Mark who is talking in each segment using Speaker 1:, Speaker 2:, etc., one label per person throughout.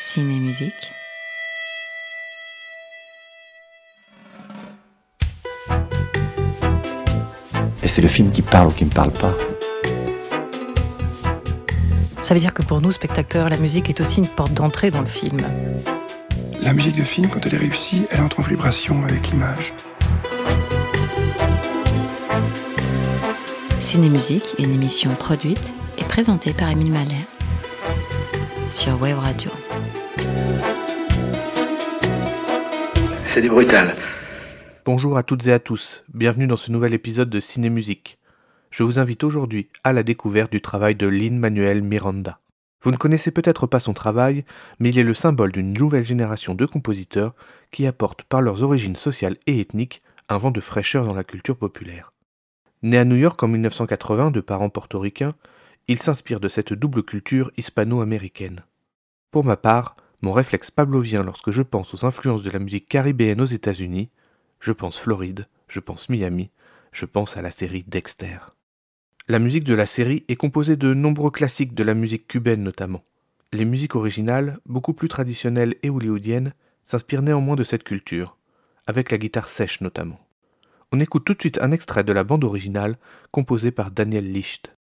Speaker 1: Ciné-musique.
Speaker 2: Et c'est le film qui parle ou qui ne parle pas.
Speaker 1: Ça veut dire que pour nous, spectateurs, la musique est aussi une porte d'entrée dans le film.
Speaker 3: La musique de film, quand elle est réussie, elle entre en vibration avec l'image.
Speaker 1: Ciné-musique, une émission produite et présentée par Émile Malher sur Wave Radio.
Speaker 4: C'est du brutal.
Speaker 5: Bonjour à toutes et à tous, bienvenue dans ce nouvel épisode de Ciné Musique. Je vous invite aujourd'hui à la découverte du travail de Lin-Manuel Miranda. Vous ne connaissez peut-être pas son travail, mais il est le symbole d'une nouvelle génération de compositeurs qui apportent par leurs origines sociales et ethniques un vent de fraîcheur dans la culture populaire. Né à New York en 1980 de parents portoricains, il s'inspire de cette double culture hispano-américaine. Pour ma part, mon réflexe pavlovien lorsque je pense aux influences de la musique caribéenne aux États-Unis, je pense Floride, je pense Miami, je pense à la série Dexter. La musique de la série est composée de nombreux classiques de la musique cubaine notamment. Les musiques originales, beaucoup plus traditionnelles et hollywoodiennes, s'inspirent néanmoins de cette culture, avec la guitare sèche notamment. On écoute tout de suite un extrait de la bande originale composée par Daniel Licht.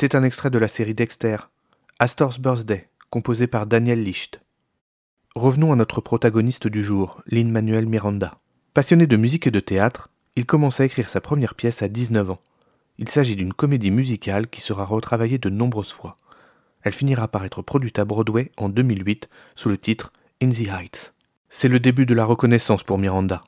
Speaker 5: C'était un extrait de la série Dexter, Astor's Birthday, composé par Daniel Licht. Revenons à notre protagoniste du jour, Lin-Manuel Miranda. Passionné de musique et de théâtre, il commence à écrire sa première pièce à 19 ans. Il s'agit d'une comédie musicale qui sera retravaillée de nombreuses fois. Elle finira par être produite à Broadway en 2008 sous le titre In the Heights. C'est le début de la reconnaissance pour Miranda.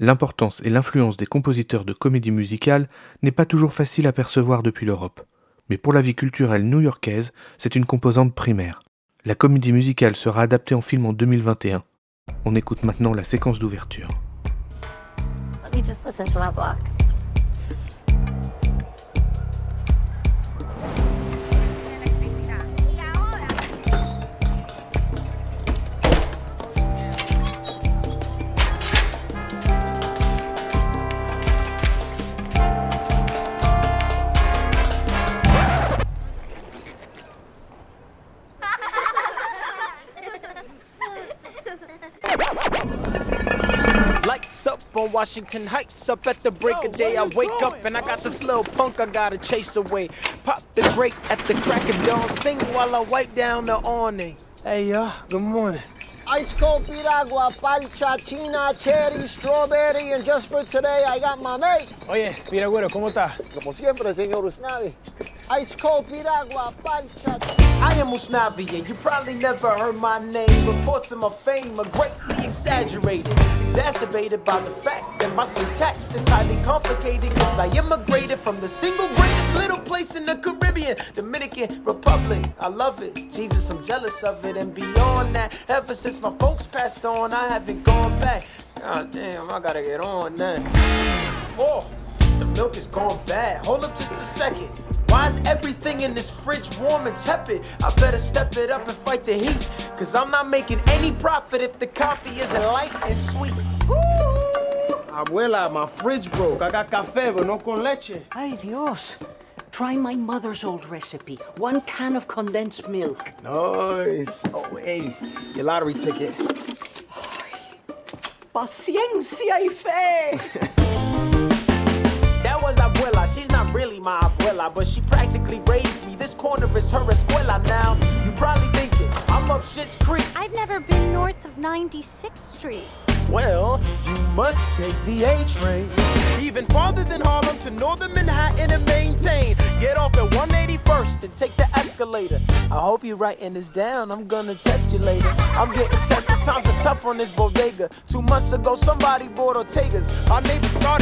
Speaker 5: L'importance et l'influence des compositeurs de comédie musicale n'est pas toujours facile à percevoir depuis l'Europe mais pour la vie culturelle new-yorkaise, c'est une composante primaire. La comédie musicale sera adaptée en film en 2021. On écoute maintenant la séquence d'ouverture.
Speaker 6: Washington Heights. Up at the break of day, I wake up and I got this little punk I gotta chase away. Pop the brake at the crack of dawn, sing while I wipe down the awning. Hey, y'all, good morning.
Speaker 7: Ice cold piragua, parcha, china, cherry, strawberry, and just for today I got mamey.
Speaker 6: Oye, piragüero, ¿cómo está?
Speaker 7: Como siempre, señor Usnavi. Ice cold piragua, parcha.
Speaker 6: I am Usnavi, you probably never heard my name. Reports of my fame are greatly exaggerated, exacerbated by the fact that my syntax is highly complicated. Cause I immigrated from the single greatest little place in the Caribbean, Dominican Republic. I love it. Jesus, I'm jealous of it. And beyond that, ever since my folks passed on, I haven't gone back. God damn, I gotta get on that. The milk is gone bad. Hold up just a second. Why is everything in this fridge warm and tepid? I better step it up and fight the heat. Cause I'm not making any profit if the coffee isn't light and sweet. Abuela, my fridge broke. I got café, but no con leche.
Speaker 8: Ay, Dios. Try my mother's old recipe. One can of condensed milk.
Speaker 6: Nice. Oh, hey, your lottery ticket.
Speaker 8: Paciencia y fe.
Speaker 6: Abuela. She's not really my abuela, but she practically raised me. This corner is her escuela now. You probably thinking I'm up Shit's Creek.
Speaker 9: I've never been north of 96th Street.
Speaker 6: Well, you must take the A train. Even farther than Harlem to northern Manhattan and maintain. Get off at 181st and take the escalator. I hope you're writing this down. I'm gonna test you later. I'm getting tested. Times are tough on this bodega. Two months ago, somebody bought Ortega's. Our neighbors started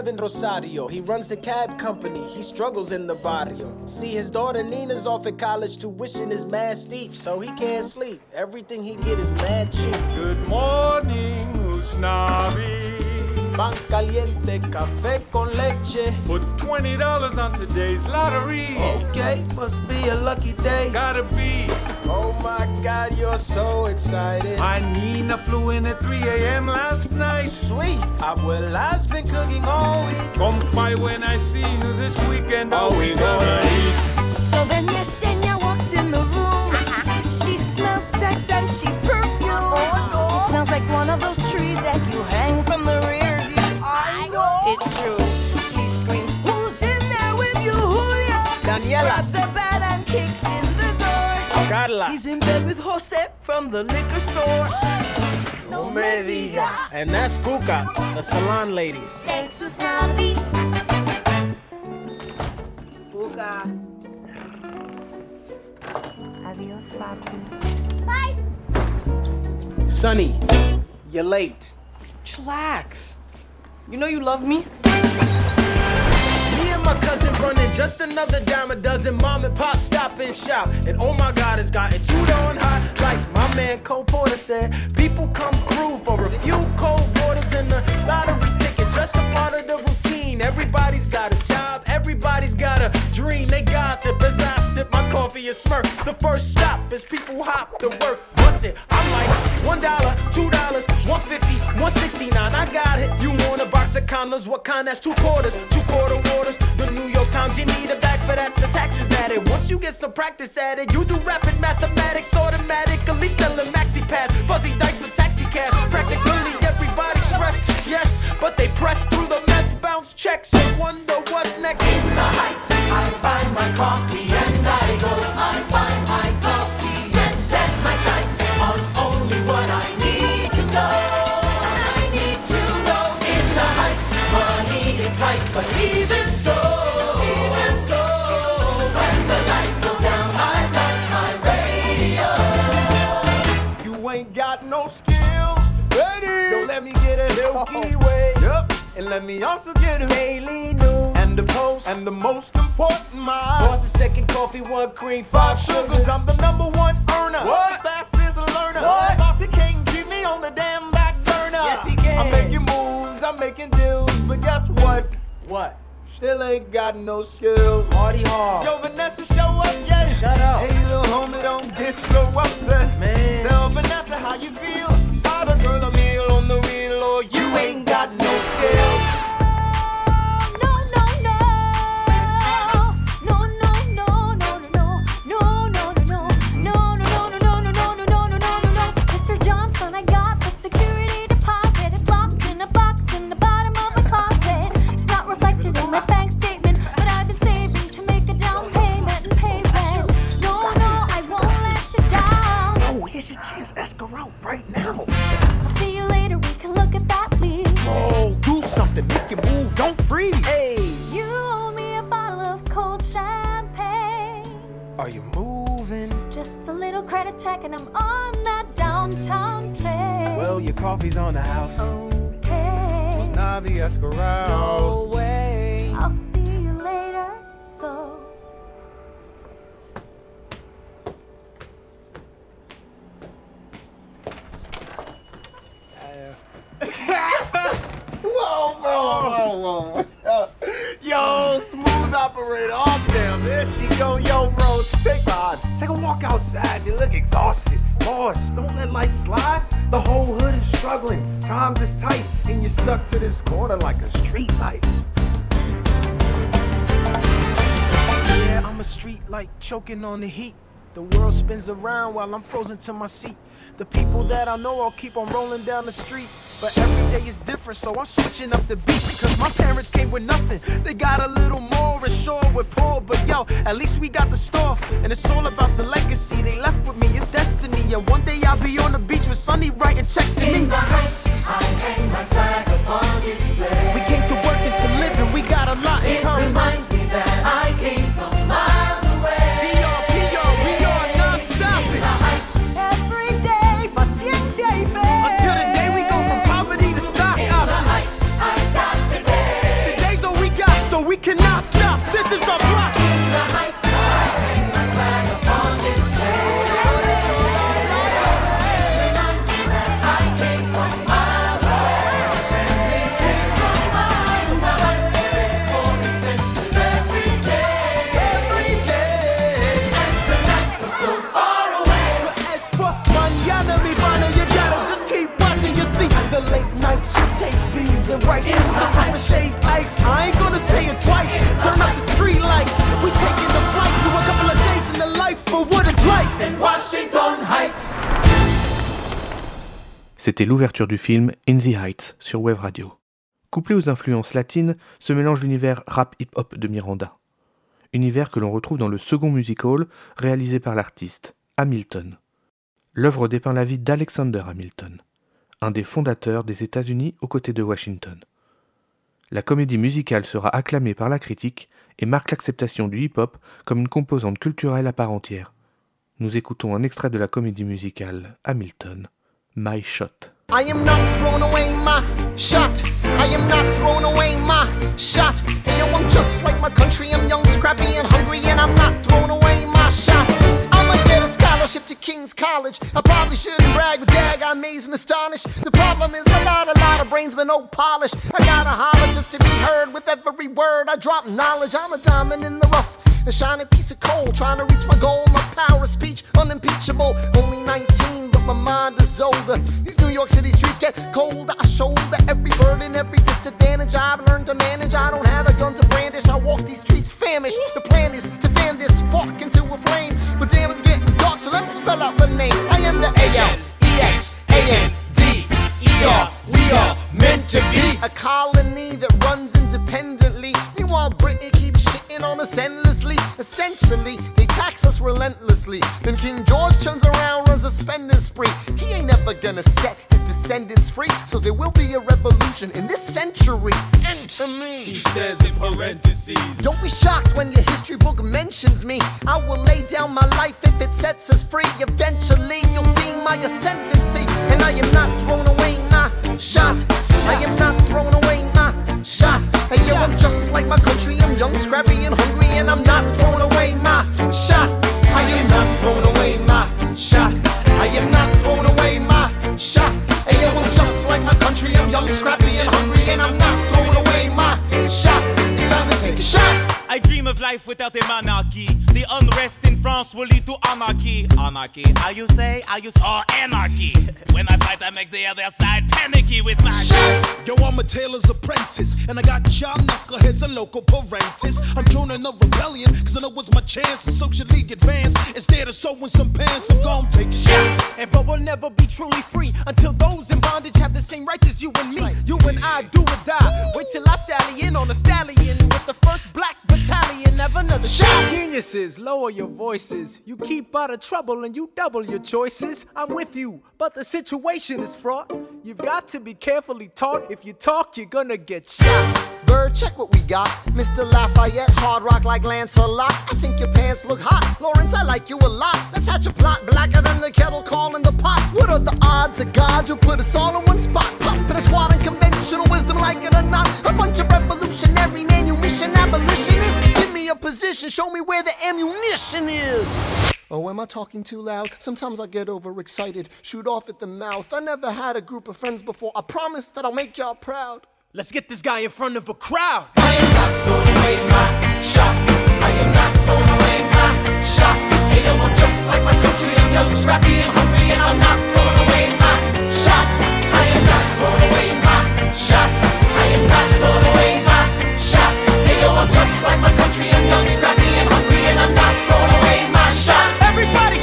Speaker 6: Kevin Rosario. He runs the cab company. He struggles in the barrio. See, his daughter Nina's off at college. Tuition is mad steep, so he can't sleep. Everything he get is mad cheap.
Speaker 10: Good morning, Usnavi.
Speaker 6: Pan caliente, café con leche.
Speaker 10: Put $20 on today's lottery.
Speaker 6: Okay, must be a lucky day.
Speaker 10: Gotta be.
Speaker 6: Oh my God, you're so excited.
Speaker 10: My Nina flew in at 3 a.m. last night.
Speaker 6: Sweet. Abuela's been cooking all week.
Speaker 10: Come by when I see you this weekend, are we gonna eat?
Speaker 11: Door. He's in bed with Jose from the liquor store.
Speaker 6: No me diga. And that's Cuca, the salon ladies.
Speaker 11: Thanks, Usnavi.
Speaker 8: Buga.
Speaker 9: Adios, papi.
Speaker 11: Bye.
Speaker 6: Sonny, you're late.
Speaker 8: Chillax. You know you love me?
Speaker 6: Me and my cousin running just another dime a dozen. Mom and pop stop and shop. And oh my god, it's gotten too darn hot. Like my man Cole Porter said, people come through for a few cold waters and the lottery ticket. Just a part of the routine. Everybody's got a everybody's got a dream. They gossip as I sip my coffee and smirk. The first stop is people hop to work. What's it? I'm like one dollar, two dollars, one fifty, one sixty nine. I got it. You want a box of condoms? What kind? That's two quarters, two quarter waters. The New York Times, you need a bag for that. The taxes added. Once you get some practice at it, you do rapid mathematics automatically. Selling maxi pass, fuzzy dice for taxi cash. Practically yes, but they press through the mess, bounce checks, and wonder what's next.
Speaker 11: In the heights, I find my coffee and I go. I find
Speaker 6: Milky Way. Yep. And let me also get a Daily News. And the Post. And the most important mile. Boss is second coffee, one cream, five, sugars. I'm the number one earner. What? The fastest learner. What? Boss, he can't keep me on the damn back burner. Yes, he can. I'm making moves, I'm making deals. But guess what? What? Still ain't got no skills. Party hard. Yo, Vanessa, show up yet? Shut up. Hey, little homie, don't get so upset. Man. Tell Vanessa how you feel. The girl a you ain't Yo, smooth operator. Oh, damn, there she go. Yo, bro, take on. Take a walk outside. You look exhausted. Boss, don't let life slide. The whole hood is struggling. Times is tight, and you're stuck to this corner like a street light. Yeah, I'm a street light choking on the heat. The world spins around while I'm frozen to my seat. The people that I know all keep on rolling down the street. But every day is different, so I'm switching up the beat. Because my parents came with nothing. They got a little more and sure with poor. But yo, at least we got the store. And it's all about the legacy they left with me. It's destiny. And one day I'll be on the beach with Sonny writing checks to me.
Speaker 11: In the heights, I hang my flag upon display.
Speaker 6: We came to work and to live, and we got a lot in
Speaker 11: It
Speaker 6: common. Beans and rice. The syrup and shaved ice. I ain't gonna say it twice. Turn up the street lights. We taking the flight to a couple of days in the life for what it's like.
Speaker 11: In Washington Heights.
Speaker 5: C'était l'ouverture du film In the Heights sur Wave Radio. Couplé aux influences latines, se mélange l'univers rap hip-hop de Miranda. Univers que l'on retrouve dans le second musical réalisé par l'artiste, Hamilton. L'œuvre dépeint la vie d'Alexander Hamilton, un des fondateurs des États-Unis aux côtés de Washington. La comédie musicale sera acclamée par la critique et marque l'acceptation du hip-hop comme une composante culturelle à part entière. Nous écoutons un extrait de la comédie musicale Hamilton, My Shot.
Speaker 7: I am not throwing away my shot. I am not throwing away my shot. Yo, I'm just like my country. I'm young, scrappy, and hungry, and I'm not away my shot. Get a scholarship to King's College. I probably shouldn't brag, but dag, I'm amazed and astonished. The problem is I got a lot of brains, but no polish. I gotta holler just to be heard with every word. I drop knowledge. I'm a diamond in the rough. A shining piece of coal, trying to reach my goal. My power of speech, unimpeachable. Only 19, but my mind is older. These New York City streets get colder. I shoulder every burden, every disadvantage I've learned to manage. I don't have a gun to brandish. I walk these streets famished. The plan is so let me spell out the name. I am the A Don't be shocked when your history book mentions me. I will lay down my life if it sets us free. Eventually,
Speaker 12: anarchy. Anarchy, how you say? How you saw anarchy? When I fight, I make the other side panicky with my shot.
Speaker 10: Yo, I'm a tailor's apprentice, and I got y'all knuckleheads and loco parentis. I'm joining the rebellion, cause I know it's my chance to socially advance. Instead of sewing some pants, I'm gon' take a shot.
Speaker 6: And but we'll never be truly free until those in bondage have the same rights as you and me. You and I do or die. Wait till I sally in on a stallion with the first black battalion. Have another shot. Geniuses, lower your voices. You keep out of trouble and you double your choices. I'm with you, but the situation is fraught. You've got to be carefully taught. If you talk, you're gonna get shot.
Speaker 7: Burr, check what we got. Mr. Lafayette, hard rock like Lancelot. I think your pants look hot. Laurens, I like you a lot. Let's hatch a plot blacker than the kettle calling the pot. What are the odds that God will put us all in one spot? Pop in a squad and conventional wisdom, like it or not. A bunch of revolutionary manumission abolitionists. Give me a position, show me where the ammunition is. Oh, am I talking too loud? Sometimes I get overexcited, shoot off at the mouth. I never had a group of friends before. I promise that I'll make y'all proud.
Speaker 6: Let's get this guy in front of a crowd.
Speaker 11: I am not throwing away my shot. I am not throwing away my shot. Hey yo, I'm just like my country. I'm young, scrappy, and hungry, and I'm not throwing away my shot. I am not throwing away my shot. I am not throwing away my shot. Hey yo, I'm just like my country. I'm young, scrappy, and hungry, and I'm not throwing away my shot.
Speaker 6: Everybody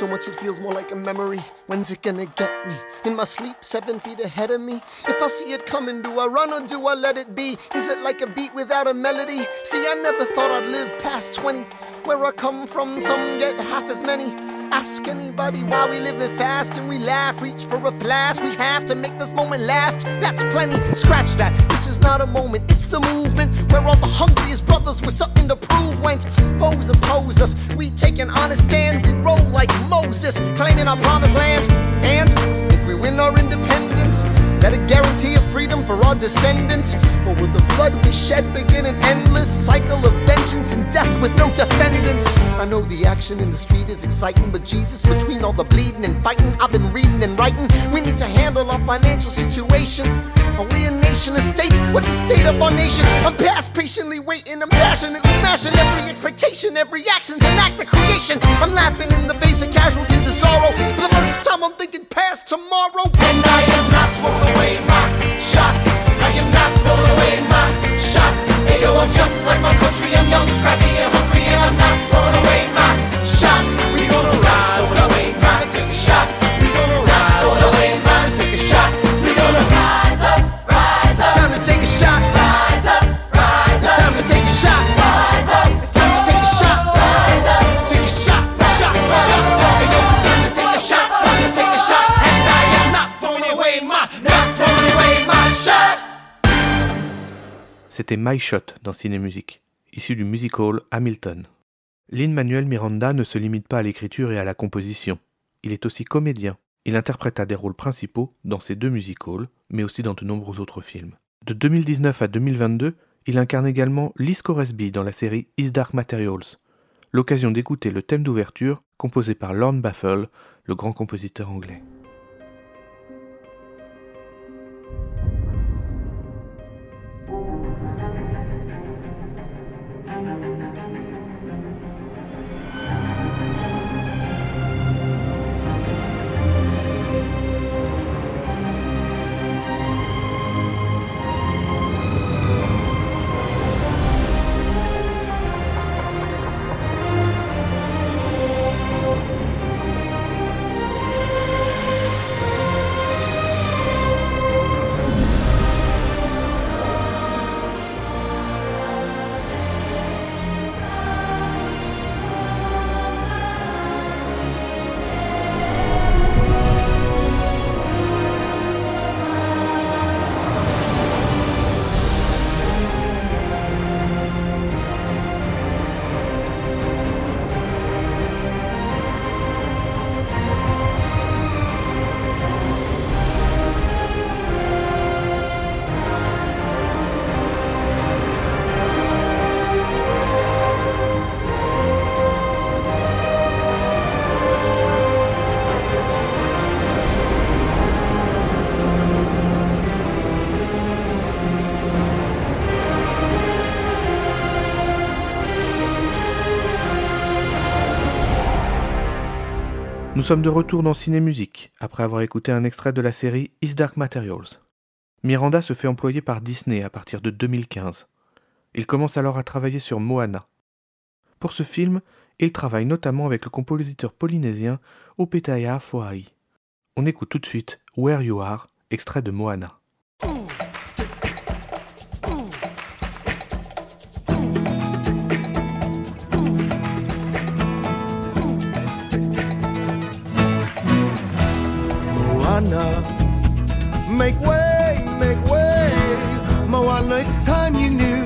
Speaker 7: so much it feels more like a memory. When's it gonna get me? In my sleep, seven feet ahead of me. If I see it coming, do I run or do I let it be? Is it like a beat without a melody? See, I never thought I'd live past 20. Where I come from, some get half as many. Ask anybody why we living fast and we laugh. Reach for a flask, we have to make this moment last. That's plenty, scratch that. This is not a moment, it's the movement where all the hungriest brothers with something to prove went. Foes oppose us, we take an honest stand. We roll like Moses, claiming our promised land. And if we win our independence, that a guarantee of freedom for our descendants? Or will the blood we shed begin an endless cycle of vengeance and death with no defendants? I know the action in the street is exciting, but Jesus, between all the bleeding and fighting, I've been reading and writing. We need to handle our financial situation. Are we a nation of states? What's the state of our nation? I'm past patiently waiting, I'm passionately smashing every expectation, every action's an act of creation. I'm laughing in the face of casualties of sorrow. For the first time, I'm thinking past tomorrow.
Speaker 11: And I am not throwing away my shot. I am not throwing away my shot. Hey yo, I'm just like my country. I'm young, scrappy, and hungry, and I'm not throwing away my
Speaker 5: C'était My Shot dans Ciné Musique, issu du musical Hamilton. Lin-Manuel Miranda ne se limite pas à l'écriture et à la composition. Il est aussi comédien. Il interpréta des rôles principaux dans ces deux musicals, mais aussi dans de nombreux autres films. De 2019 à 2022, il incarne également Lee Scoresby dans la série His Dark Materials. L'occasion d'écouter le thème d'ouverture composé par Lorne Baffle, le grand compositeur anglais. Nous sommes de retour dans Ciné Musique, après avoir écouté un extrait de la série Is Dark Materials. Miranda se fait employer par Disney à partir de 2015. Il commence alors à travailler sur Moana. Pour ce film, il travaille notamment avec le compositeur polynésien Opetaya Foai. On écoute tout de suite Where You Are, extrait de Moana.
Speaker 13: Moana, make way, make way. Moana, it's time you knew.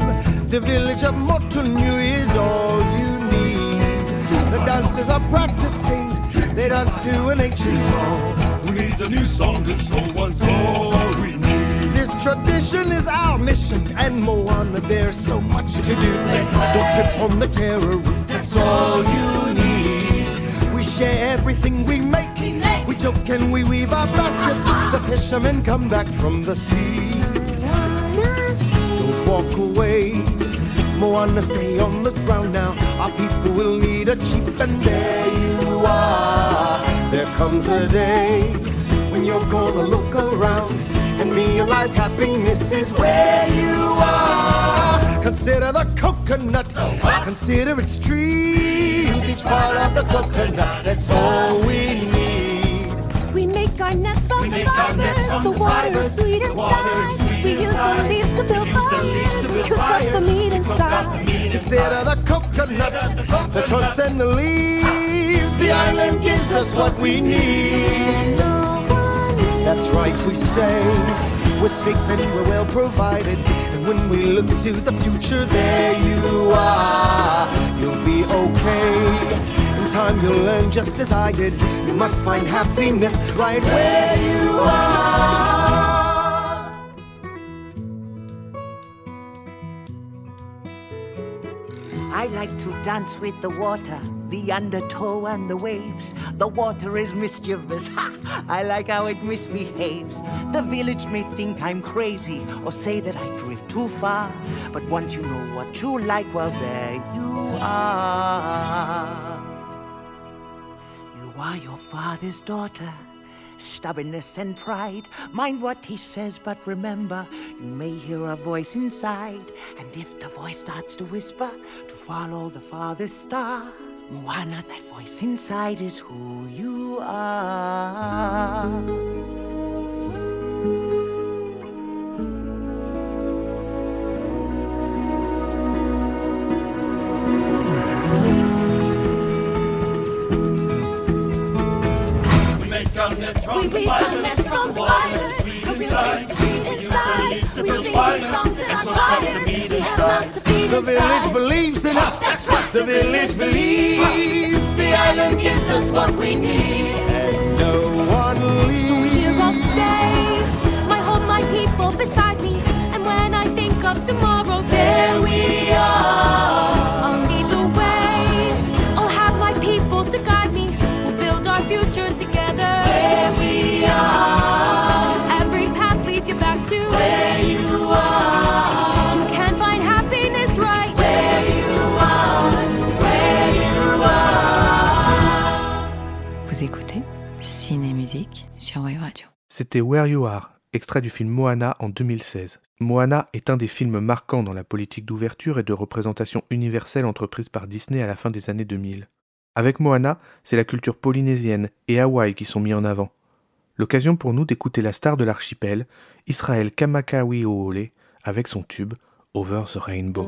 Speaker 13: The village of Motunui is all you need. The dancers are practicing. They dance to an ancient song.
Speaker 14: Who needs a new song? This old one's all we need.
Speaker 13: This tradition is our mission, and Moana, there's so much to do. Don't trip on the taro root, that's all you need. We share everything we make. We joke and we weave our baskets. The fishermen come back from the sea. Don't walk away. Moana, stay on the ground now. Our people will need a chief, and there you are. There comes a day when you're gonna look around and realize happiness is where you are. Consider the coconut, consider its trees, each part of the coconut. That's all we need.
Speaker 15: We make our nets from
Speaker 14: make our
Speaker 15: fibers.
Speaker 14: from
Speaker 15: the
Speaker 14: the
Speaker 15: water
Speaker 14: fibers.
Speaker 15: is sweet
Speaker 14: The water
Speaker 15: inside. We use the leaves to build
Speaker 14: We
Speaker 15: fires. We cook up the meat
Speaker 14: We cook up the
Speaker 15: inside.
Speaker 14: meat
Speaker 13: Consider the coconuts, the trunks and the leaves. The island gives us what we need. That's right, we stay. We're safe and we're well provided. And when we look to the future, there you are. You'll be okay. Time, you'll learn just as I did. You must find happiness right where you are.
Speaker 16: I like to dance with the water, the undertow and the waves. The water is mischievous. Ha! I like how it misbehaves. The village may think I'm crazy or say that I drift too far. But once you know what you like, well, there you are. Are your father's daughter. Stubbornness and pride. Mind what he says, but remember, you may hear a voice inside. And if the voice starts to whisper, to follow the father's star. Moana, that voice inside is who you are.
Speaker 14: We the
Speaker 15: weave our
Speaker 14: fibers.
Speaker 15: nets from
Speaker 14: The is
Speaker 15: And we
Speaker 14: inside.
Speaker 15: taste the meat
Speaker 14: We the
Speaker 15: inside.
Speaker 14: to
Speaker 15: We sing these songs in our fires. We have to feed
Speaker 13: The village believes in us. The village believes. The island gives us what we need. And no one leaves.
Speaker 15: Here I'll stay. I hold my people beside me. And when I think of tomorrow, there we are.
Speaker 5: C'était Where You Are, extrait du film Moana en 2016. Moana est un des films marquants dans la politique d'ouverture et de représentation universelle entreprise par Disney à la fin des années 2000. Avec Moana, c'est la culture polynésienne et Hawaï qui sont mis en avant. L'occasion pour nous d'écouter la star de l'archipel, Israël Kamakawiwo'ole, avec son tube Over the Rainbow.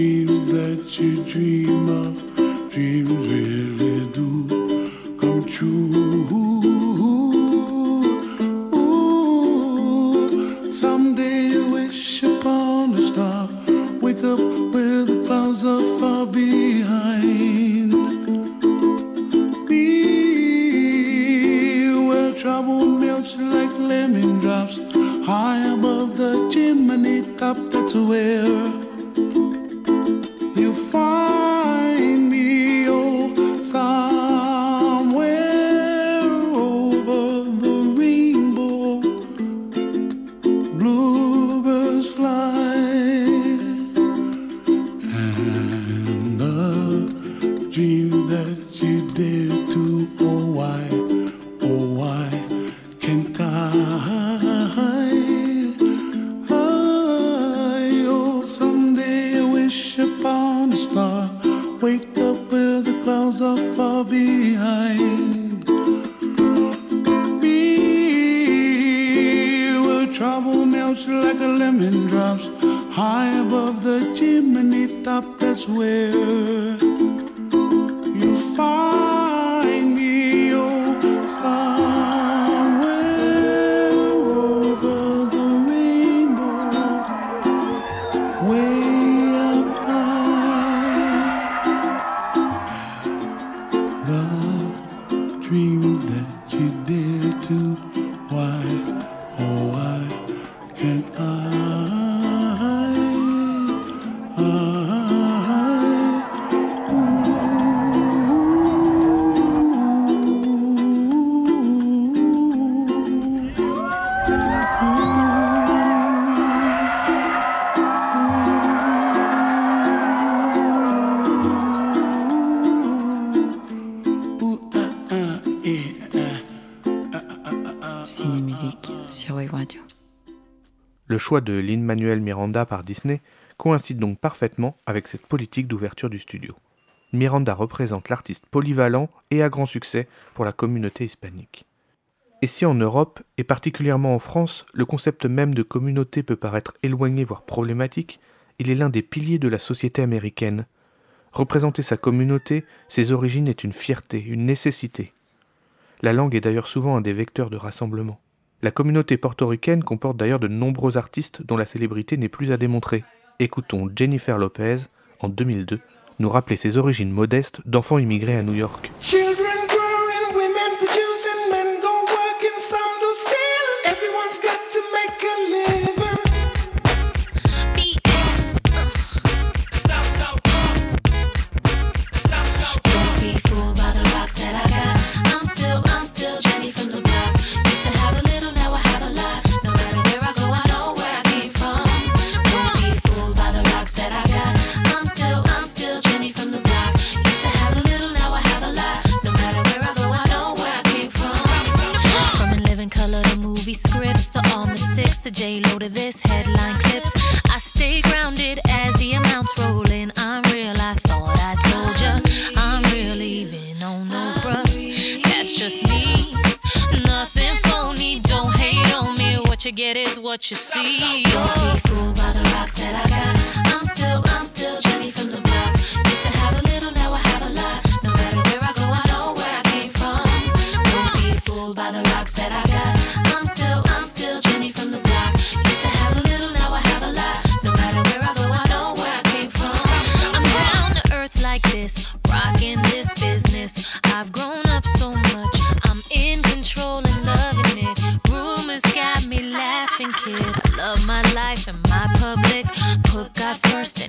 Speaker 17: dreams that you dream of, dreams really do come true.
Speaker 5: choix de Lin-Manuel Miranda par Disney coïncide donc parfaitement avec cette politique d'ouverture du studio. Miranda représente l'artiste polyvalent et à grand succès pour la communauté hispanique. Et si en Europe, et particulièrement en France, le concept même de communauté peut paraître éloigné voire problématique, il est l'un des piliers de la société américaine. Représenter sa communauté, ses origines est une fierté, une nécessité. La langue est d'ailleurs souvent un des vecteurs de rassemblement. La communauté portoricaine comporte d'ailleurs de nombreux artistes dont la célébrité n'est plus à démontrer. Écoutons Jennifer Lopez, en 2002, nous rappeler ses origines modestes d'enfant immigré à New York.
Speaker 18: so much. I'm in control and loving it. Rumors got me laughing, kid. I love my life and my public. Put God first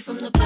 Speaker 18: from the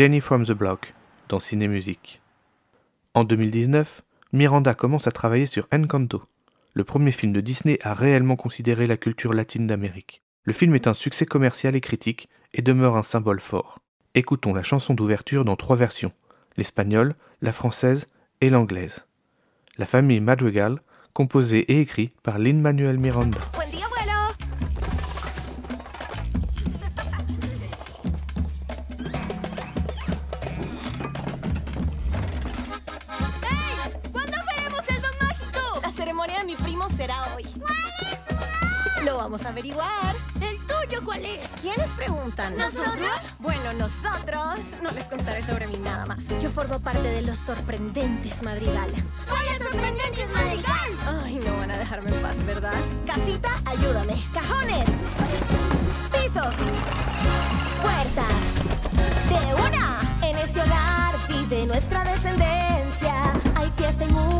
Speaker 18: Jenny from the Block
Speaker 5: dans Ciné Musique. En 2019, Miranda commence à travailler sur Encanto, le premier film de Disney à réellement considérer la culture latine d'Amérique. Le film est un succès commercial et critique et demeure un symbole fort. Écoutons la chanson d'ouverture dans trois versions, l'espagnole, la française et l'anglaise. La famille Madrigal, composée et écrite par Lin-Manuel Miranda.
Speaker 19: Ceremonia de mi primo será hoy. ¿Cuál es Lo vamos a averiguar. ¿El tuyo cuál es? ¿Quiénes preguntan?
Speaker 9: ¿Nosotros?
Speaker 19: Bueno, nosotros. No les contaré sobre mí nada más. Yo formo parte de los sorprendentes Madrigal.
Speaker 9: ¿Cuál es sorprendente madrigal?
Speaker 19: Ay, no van a dejarme en paz, ¿verdad? Casita, ayúdame. Cajones. Pisos. Puertas. De una. En este hogar vive nuestra descendencia. Hay fiesta y música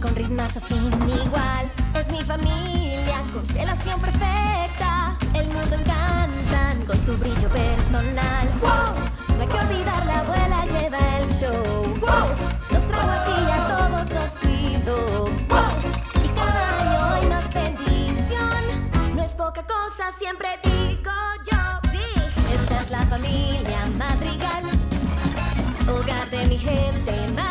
Speaker 19: con ritmazo sin igual. Es mi familia, constelación perfecta. El mundo encantan con su brillo personal. No hay que olvidar la abuela lleva el show. Nos trajo aquí a todos los cuido. ¡Wow! Y cada año hay más bendición. No es poca cosa, siempre digo yo. Sí, esta es la familia Madrigal. Hogar de mi gente Madrigal.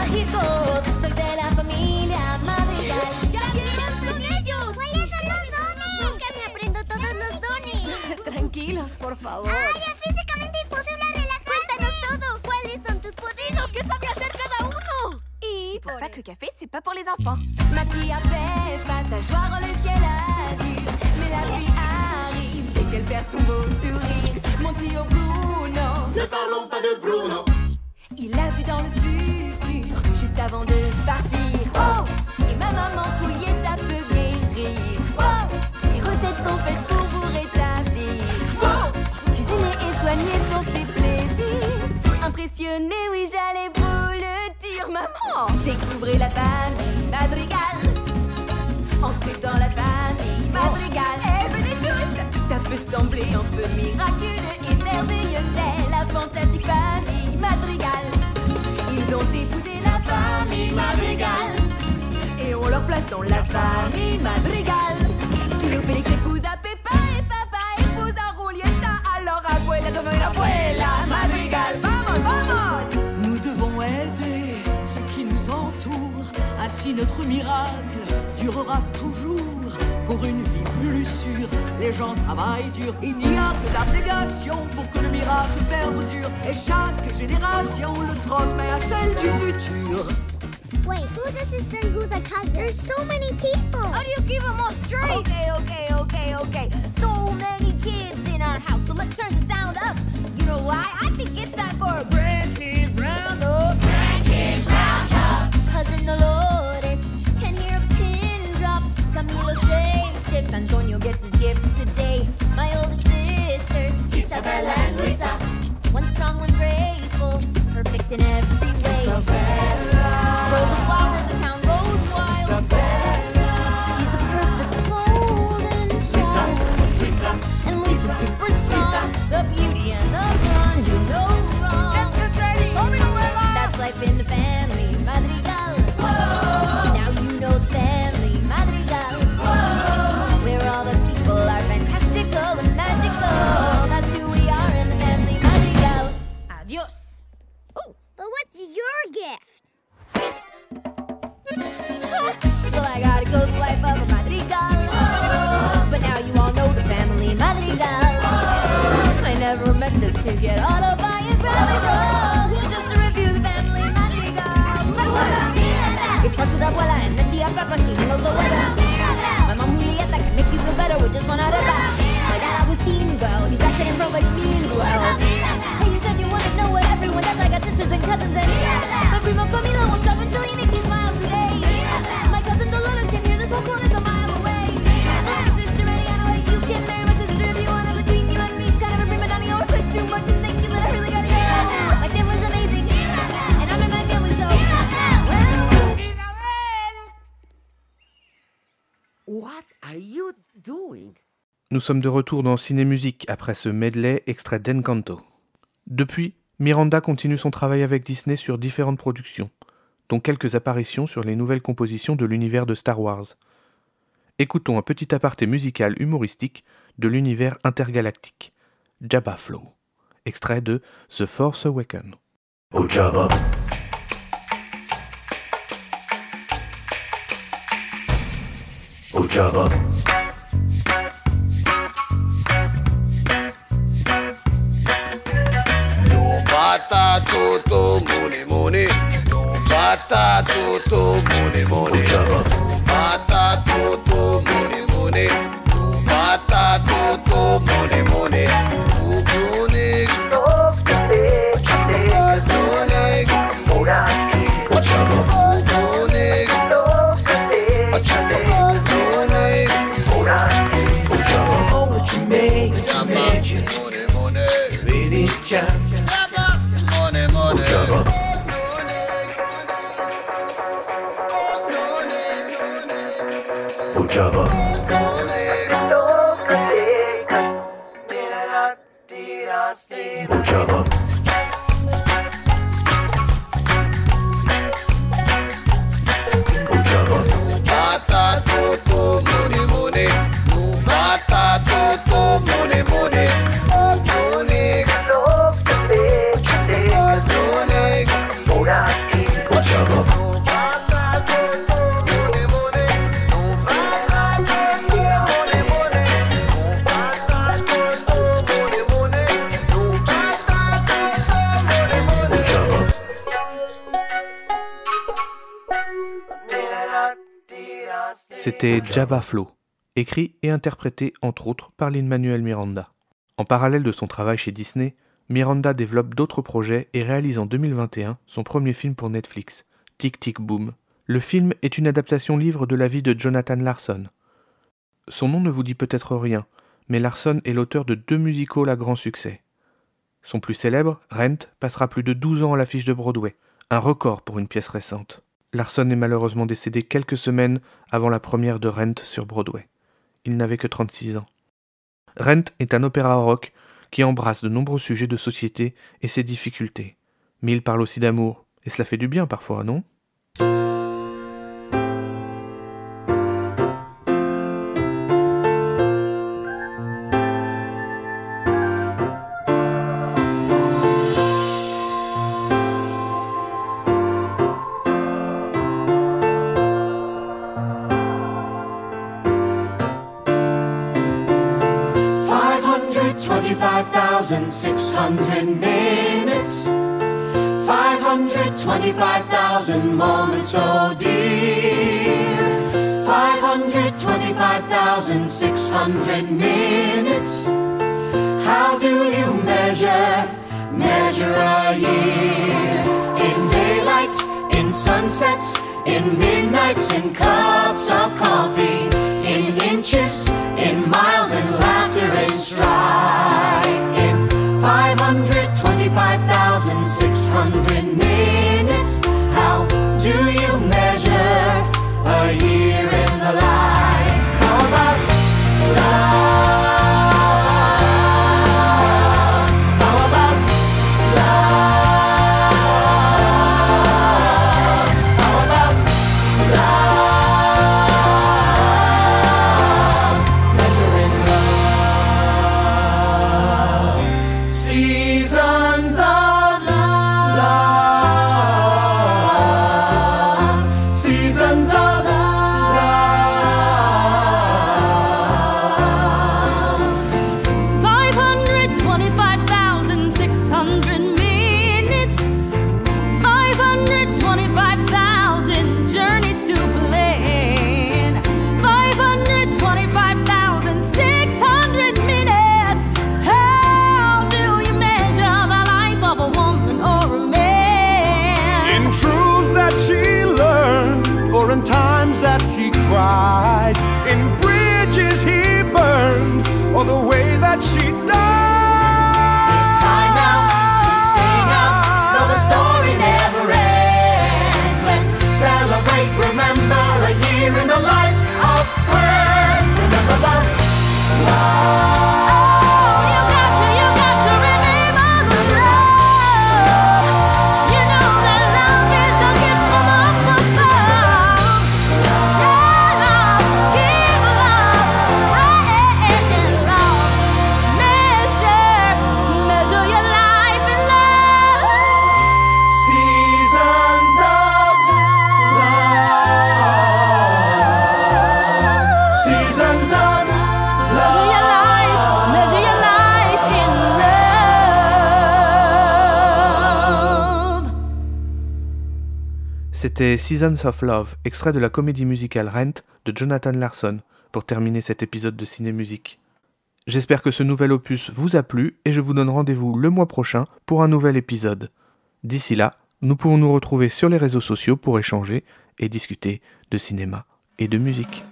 Speaker 19: Mágicos. Soy de la familia Madrigal.
Speaker 9: ¡Ya quieren son ellos! ¿Cuáles son los dones? Nunca me aprendo todos los dones.
Speaker 19: Tranquilos, por favor.
Speaker 9: ¡Ay, es físicamente imposible relajarse! Cuéntanos todo. ¿Cuáles son tus poderes? ¿Qué sabe hacer cada uno?
Speaker 19: Y
Speaker 20: pour ça que le café, c'est pas pour les enfants.
Speaker 19: Ma fille a fait passageoir, le ciel a dit Mais la pluie arrive dès qu'elle perd son beau sourire Mon tio Bruno
Speaker 11: Ne parlons pas de Bruno.
Speaker 19: Il a vu dans le futur, avant de partir. Oh Et ma maman couillette a peu guérir Oh Ses recettes sont faites pour vous rétablir. Oh Cuisiner et soigner sont ses plaisirs. Impressionné, oui, j'allais vous le dire, maman. Découvrez la famille Madrigal. Entrez dans la famille Madrigal. Eh, venez tous. Ça peut sembler un peu miraculeux et merveilleux C'est la fantastique famille Madrigal Ils ont épousé la famille Madrigal. Et on leur place dans la famille Madrigal. Tio Félix épouse à Peppa et papa épouse à Julieta Alors abuela devient abuela Madrigal. Vamos, vamos.
Speaker 21: Nous devons aider ceux qui nous entourent. Ainsi notre miracle durera toujours. Pour une vie plus sûre, les gens travaillent dur. Il n'y a que d'abnégation pour que le miracle perdure. Et chaque génération le transmet à celle du futur.
Speaker 9: Wait, who's a sister and who's a cousin? There's so many people.
Speaker 19: How do you keep them all straight? Okay, okay, okay, okay. So many kids in our house, so let's turn the sound up. You know why? I think it's
Speaker 5: Nous sommes de retour dans Ciné Musique après ce medley extrait d'Encanto. Depuis, Miranda continue son travail avec Disney sur différentes productions, dont quelques apparitions sur les nouvelles compositions de l'univers de Star Wars. Écoutons un petit aparté musical humoristique de l'univers intergalactique, Jabba Flow, extrait de The Force Awakens.
Speaker 2: Oh Jabba. Oh Jabba.
Speaker 22: Toto muni muni. Bata toto muni muni. Bata toto muni muni. Bata toto muni muni. Ugunik. Ugunik. Ugunik. Ugunik.
Speaker 11: Oh, what you made, what you made you really jump.
Speaker 5: C'était Jabba Flow, écrit et interprété entre autres par Lin-Manuel Miranda. En parallèle de son travail chez Disney, Miranda développe d'autres projets et réalise en 2021 son premier film pour Netflix, Tic Tic Boom. Le film est une adaptation livre de la vie de Jonathan Larson. Son nom ne vous dit peut-être rien, mais Larson est l'auteur de deux musicals à grand succès. Son plus célèbre, Rent, passera plus de 12 ans à l'affiche de Broadway, un record pour une pièce récente. Larson est malheureusement décédé quelques semaines avant la première de Rent sur Broadway. Il n'avait que 36 ans. Rent est un opéra rock qui embrasse de nombreux sujets de société et ses difficultés. Mais il parle aussi d'amour, et cela fait du bien parfois, non?
Speaker 11: Oh dear. Five hundred twenty-five thousand six hundred minutes. How do you measure, measure a year? In daylights, in sunsets, in midnights, in cups of coffee, in inches, in miles, in laughter in strife. In 525,600
Speaker 5: C'était Seasons of Love, extrait de la comédie musicale Rent de Jonathan Larson, pour terminer cet épisode de Ciné Musique. J'espère que ce nouvel opus vous a plu et je vous donne rendez-vous le mois prochain pour un nouvel épisode. D'ici là, nous pourrons nous retrouver sur les réseaux sociaux pour échanger et discuter de cinéma et de musique.